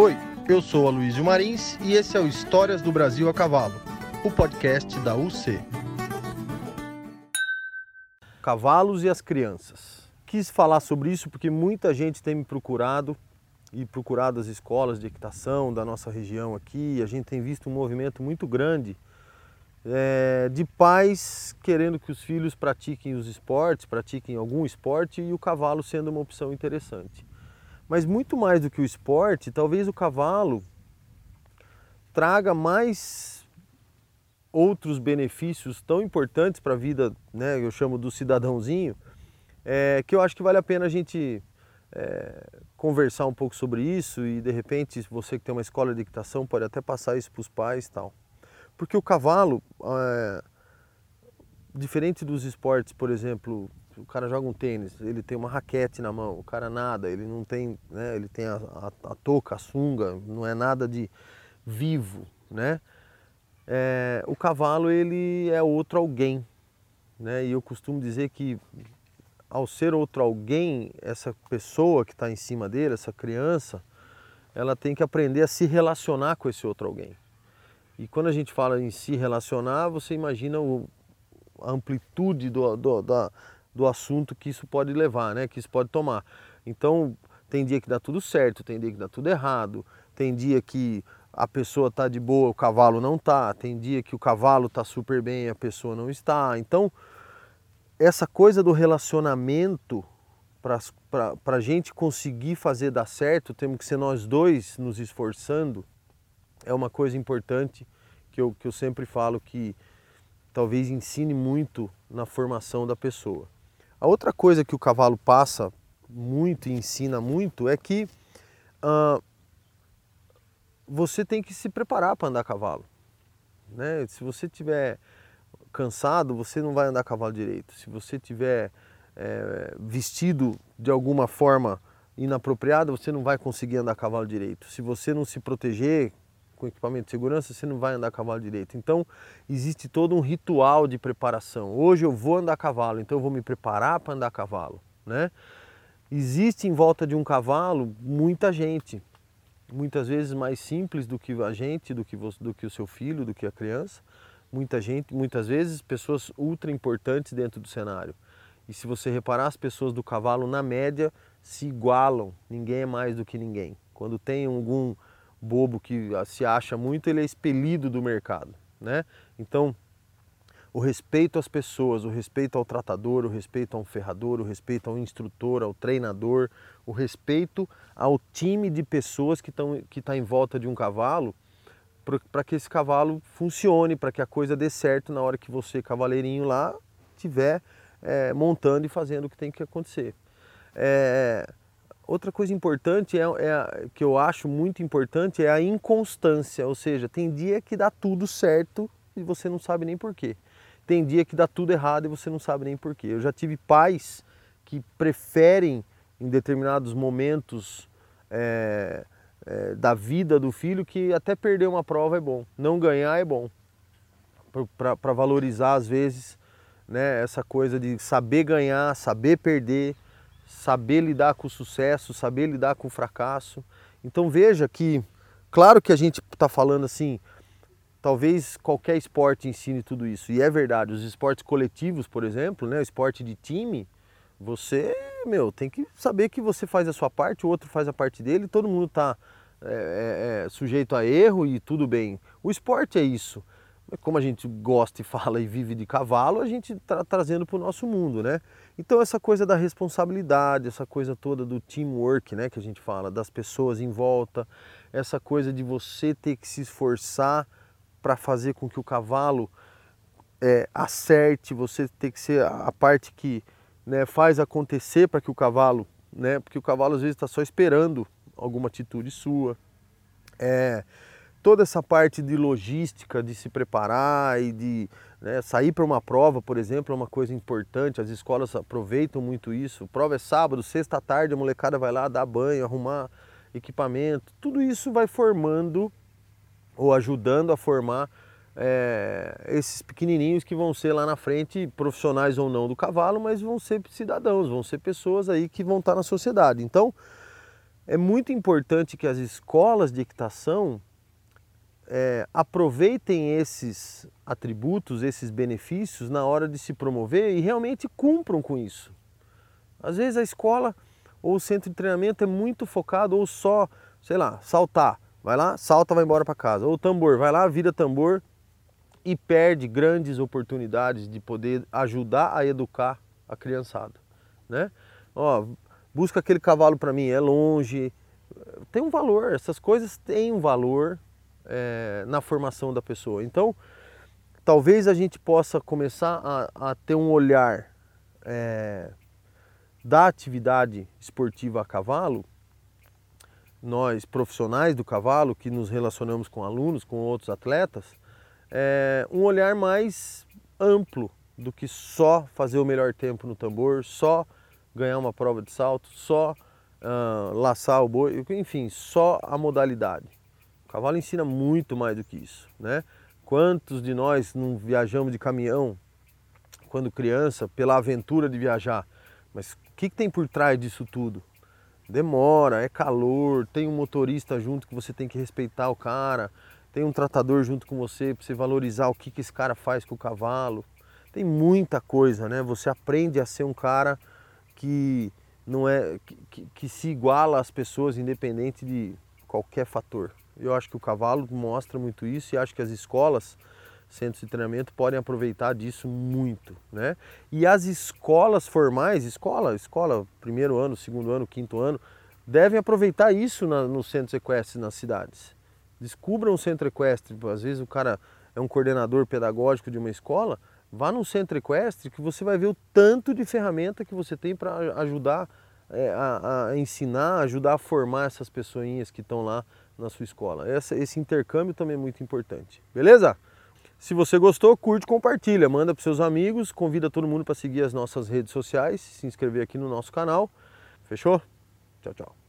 Oi, eu sou Aloysio Marins e esse é o Histórias do Brasil a Cavalo, o podcast da UC. Cavalos e as crianças. Quis falar sobre isso porque muita gente tem me procurado e procurado as escolas de equitação da nossa região aqui. A gente tem visto um movimento muito grande é, de pais querendo que os filhos pratiquem os esportes, pratiquem algum esporte e o cavalo sendo uma opção interessante. Mas muito mais do que o esporte, talvez o cavalo traga mais outros benefícios tão importantes para a vida, né, eu chamo do cidadãozinho, é, que eu acho que vale a pena a gente é, conversar um pouco sobre isso e de repente você que tem uma escola de equitação pode até passar isso para os pais tal. Porque o cavalo, é, diferente dos esportes, por exemplo, o cara joga um tênis, ele tem uma raquete na mão, o cara nada, ele não tem, né, ele tem a, a, a touca, a sunga, não é nada de vivo, né? É, o cavalo ele é outro alguém, né? E eu costumo dizer que ao ser outro alguém, essa pessoa que está em cima dele, essa criança, ela tem que aprender a se relacionar com esse outro alguém. E quando a gente fala em se relacionar, você imagina o, a amplitude do, do, da, do assunto que isso pode levar, né? que isso pode tomar. Então, tem dia que dá tudo certo, tem dia que dá tudo errado, tem dia que a pessoa está de boa, o cavalo não está, tem dia que o cavalo está super bem e a pessoa não está. Então, essa coisa do relacionamento, para a gente conseguir fazer dar certo, temos que ser nós dois nos esforçando é uma coisa importante que eu, que eu sempre falo que talvez ensine muito na formação da pessoa. A outra coisa que o cavalo passa muito e ensina muito é que você tem que se preparar para andar a cavalo. Né? Se você tiver cansado, você não vai andar a cavalo direito. Se você tiver é, vestido de alguma forma inapropriada, você não vai conseguir andar a cavalo direito. Se você não se proteger com equipamento de segurança, você não vai andar a cavalo direito. Então, existe todo um ritual de preparação. Hoje eu vou andar a cavalo, então eu vou me preparar para andar a cavalo, né? Existe em volta de um cavalo muita gente, muitas vezes mais simples do que a gente, do que, você, do que o seu filho, do que a criança. Muita gente, muitas vezes pessoas ultra importantes dentro do cenário. E se você reparar, as pessoas do cavalo, na média, se igualam. Ninguém é mais do que ninguém. Quando tem algum bobo que se acha muito, ele é expelido do mercado, né? Então, o respeito às pessoas, o respeito ao tratador, o respeito a um ferrador, o respeito ao instrutor, ao treinador, o respeito ao time de pessoas que estão que tá em volta de um cavalo, para que esse cavalo funcione, para que a coisa dê certo na hora que você, cavaleirinho lá, estiver é, montando e fazendo o que tem que acontecer. É, Outra coisa importante é, é, que eu acho muito importante é a inconstância, ou seja, tem dia que dá tudo certo e você não sabe nem porquê. Tem dia que dá tudo errado e você não sabe nem porquê. Eu já tive pais que preferem em determinados momentos é, é, da vida do filho que até perder uma prova é bom, não ganhar é bom, para valorizar às vezes né, essa coisa de saber ganhar, saber perder saber lidar com o sucesso, saber lidar com o fracasso. Então veja que, claro que a gente está falando assim, talvez qualquer esporte ensine tudo isso, e é verdade, os esportes coletivos, por exemplo, né, o esporte de time, você, meu, tem que saber que você faz a sua parte, o outro faz a parte dele, todo mundo está é, é, sujeito a erro e tudo bem. O esporte é isso. Como a gente gosta e fala e vive de cavalo, a gente está trazendo para o nosso mundo, né? Então essa coisa da responsabilidade, essa coisa toda do teamwork, né, que a gente fala, das pessoas em volta, essa coisa de você ter que se esforçar para fazer com que o cavalo é, acerte, você ter que ser a parte que né, faz acontecer para que o cavalo, né, porque o cavalo às vezes está só esperando alguma atitude sua. É, toda essa parte de logística, de se preparar e de né, sair para uma prova, por exemplo, é uma coisa importante. As escolas aproveitam muito isso. Prova é sábado, sexta tarde, a molecada vai lá dar banho, arrumar equipamento. Tudo isso vai formando ou ajudando a formar é, esses pequenininhos que vão ser lá na frente profissionais ou não do cavalo, mas vão ser cidadãos, vão ser pessoas aí que vão estar na sociedade. Então, é muito importante que as escolas de equitação é, aproveitem esses atributos, esses benefícios na hora de se promover e realmente cumpram com isso. Às vezes a escola ou o centro de treinamento é muito focado ou só, sei lá, saltar. Vai lá, salta, vai embora para casa. Ou tambor, vai lá, vira tambor e perde grandes oportunidades de poder ajudar a educar a criançada, né? Ó, busca aquele cavalo para mim, é longe, tem um valor, essas coisas têm um valor é, na formação da pessoa. Então, talvez a gente possa começar a, a ter um olhar é, da atividade esportiva a cavalo, nós profissionais do cavalo que nos relacionamos com alunos, com outros atletas, é, um olhar mais amplo do que só fazer o melhor tempo no tambor, só ganhar uma prova de salto, só uh, laçar o boi, enfim, só a modalidade. O cavalo ensina muito mais do que isso, né? Quantos de nós não viajamos de caminhão quando criança pela aventura de viajar? Mas o que, que tem por trás disso tudo? Demora, é calor, tem um motorista junto que você tem que respeitar o cara, tem um tratador junto com você para você valorizar o que, que esse cara faz com o cavalo. Tem muita coisa, né? Você aprende a ser um cara que não é que, que se iguala às pessoas independente de qualquer fator. Eu acho que o cavalo mostra muito isso e acho que as escolas, centros de treinamento podem aproveitar disso muito, né? E as escolas formais, escola, escola, primeiro ano, segundo ano, quinto ano, devem aproveitar isso na, nos centros equestres nas cidades. Descubram um centro equestre, às vezes o cara é um coordenador pedagógico de uma escola, Vá num centro equestre que você vai ver o tanto de ferramenta que você tem para ajudar é, a, a, ensinar, ajudar a formar essas pessoinhas que estão lá na sua escola. Essa, esse intercâmbio também é muito importante. Beleza? Se você gostou, curte, compartilha, manda para seus amigos, convida todo mundo para seguir as nossas redes sociais, se inscrever aqui no nosso canal. Fechou? Tchau, tchau.